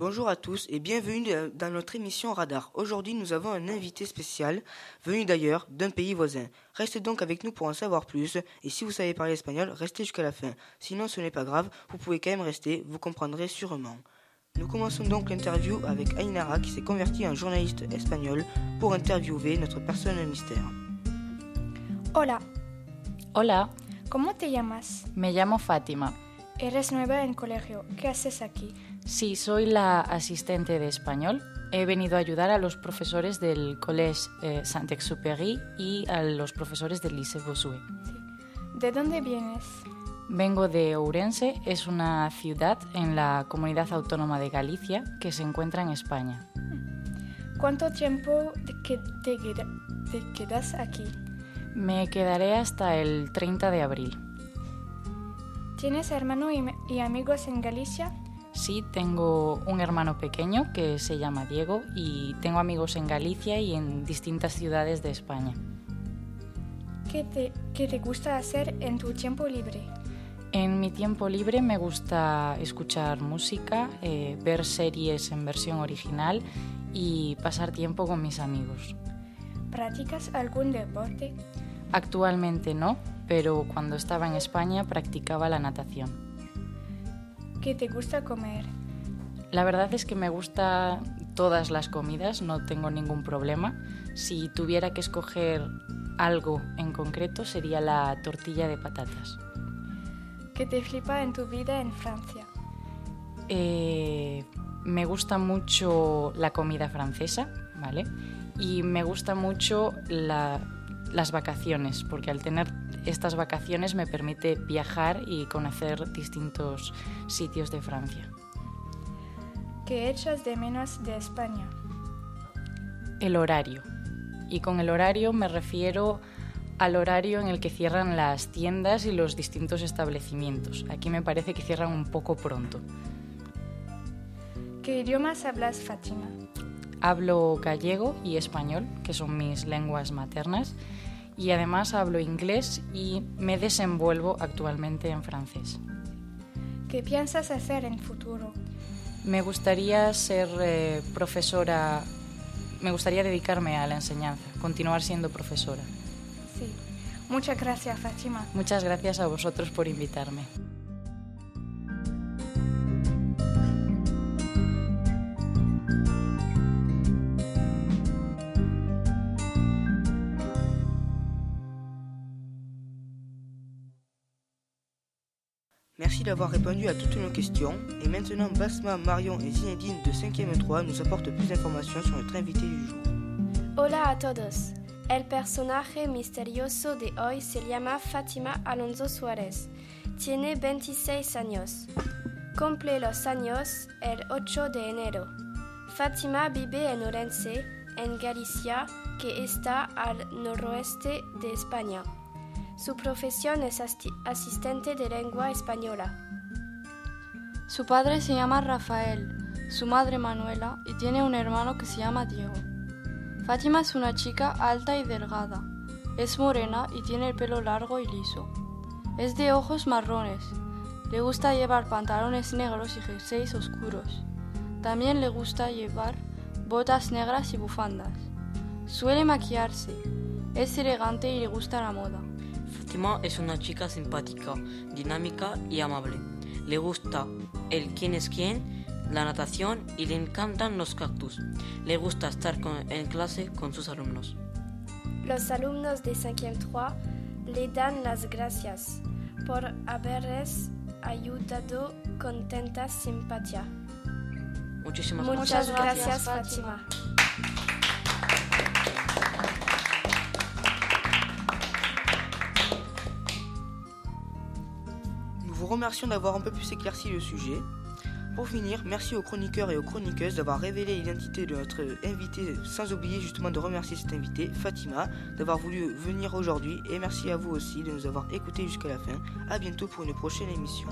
Bonjour à tous et bienvenue dans notre émission Radar. Aujourd'hui, nous avons un invité spécial, venu d'ailleurs, d'un pays voisin. Restez donc avec nous pour en savoir plus et si vous savez parler espagnol, restez jusqu'à la fin. Sinon, ce n'est pas grave, vous pouvez quand même rester, vous comprendrez sûrement. Nous commençons donc l'interview avec Ainara qui s'est convertie en journaliste espagnol pour interviewer notre personne mystère. Hola, Hola, ¿cómo te llamas? me llamo Fátima. Eres nueva en colegio. ¿Qué haces aquí? Sí, soy la asistente de español. He venido a ayudar a los profesores del Collège eh, Saint-Exupéry y a los profesores del Lycée Bossuet. ¿De dónde vienes? Vengo de Ourense, es una ciudad en la comunidad autónoma de Galicia que se encuentra en España. ¿Cuánto tiempo te, que- te queda- te quedas aquí? Me quedaré hasta el 30 de abril. ¿Tienes hermano y, y amigos en Galicia? Sí, tengo un hermano pequeño que se llama Diego y tengo amigos en Galicia y en distintas ciudades de España. ¿Qué te, qué te gusta hacer en tu tiempo libre? En mi tiempo libre me gusta escuchar música, eh, ver series en versión original y pasar tiempo con mis amigos. ¿Practicas algún deporte? Actualmente no, pero cuando estaba en España practicaba la natación. ¿Qué te gusta comer? La verdad es que me gusta todas las comidas, no tengo ningún problema. Si tuviera que escoger algo en concreto sería la tortilla de patatas. ¿Qué te flipa en tu vida en Francia? Eh, me gusta mucho la comida francesa, ¿vale? Y me gusta mucho la- las vacaciones, porque al tener estas vacaciones me permite viajar y conocer distintos sitios de Francia. ¿Qué echas de menos de España? El horario. Y con el horario me refiero al horario en el que cierran las tiendas y los distintos establecimientos. Aquí me parece que cierran un poco pronto. ¿Qué idiomas hablas, Fátima? Hablo gallego y español, que son mis lenguas maternas, y además hablo inglés y me desenvuelvo actualmente en francés. ¿Qué piensas hacer en futuro? Me gustaría ser eh, profesora, me gustaría dedicarme a la enseñanza, continuar siendo profesora. Sí. Muchas gracias, Fátima. Muchas gracias a vosotros por invitarme. Merci d'avoir répondu à toutes nos questions. Et maintenant, Basma, Marion et Zinedine de 5e 3 nous apportent plus d'informations sur notre invité du jour. Hola a todos. El personaje misterioso de hoy se llama Fátima Alonso Suárez. Tiene 26 años. Cumple los años el 8 de enero. Fátima vive en Orense, en Galicia, que está al noroeste de España. Su profesión es asistente de lengua española. Su padre se llama Rafael, su madre Manuela y tiene un hermano que se llama Diego. Fátima es una chica alta y delgada. Es morena y tiene el pelo largo y liso. Es de ojos marrones. Le gusta llevar pantalones negros y jerseys oscuros. También le gusta llevar botas negras y bufandas. Suele maquillarse. Es elegante y le gusta la moda. Fátima es una chica simpática, dinámica y amable. Le gusta el quién es quién, la natación y le encantan los cactus. Le gusta estar con- en clase con sus alumnos. Los alumnos de 5e 3 le dan las gracias por haberles ayudado con tanta simpatía. Muchísimas Muchas gracias, gracias, Fátima. Fátima. Remercions d'avoir un peu plus éclairci le sujet. Pour finir, merci aux chroniqueurs et aux chroniqueuses d'avoir révélé l'identité de notre invité, sans oublier justement de remercier cet invité, Fatima, d'avoir voulu venir aujourd'hui. Et merci à vous aussi de nous avoir écoutés jusqu'à la fin. A bientôt pour une prochaine émission.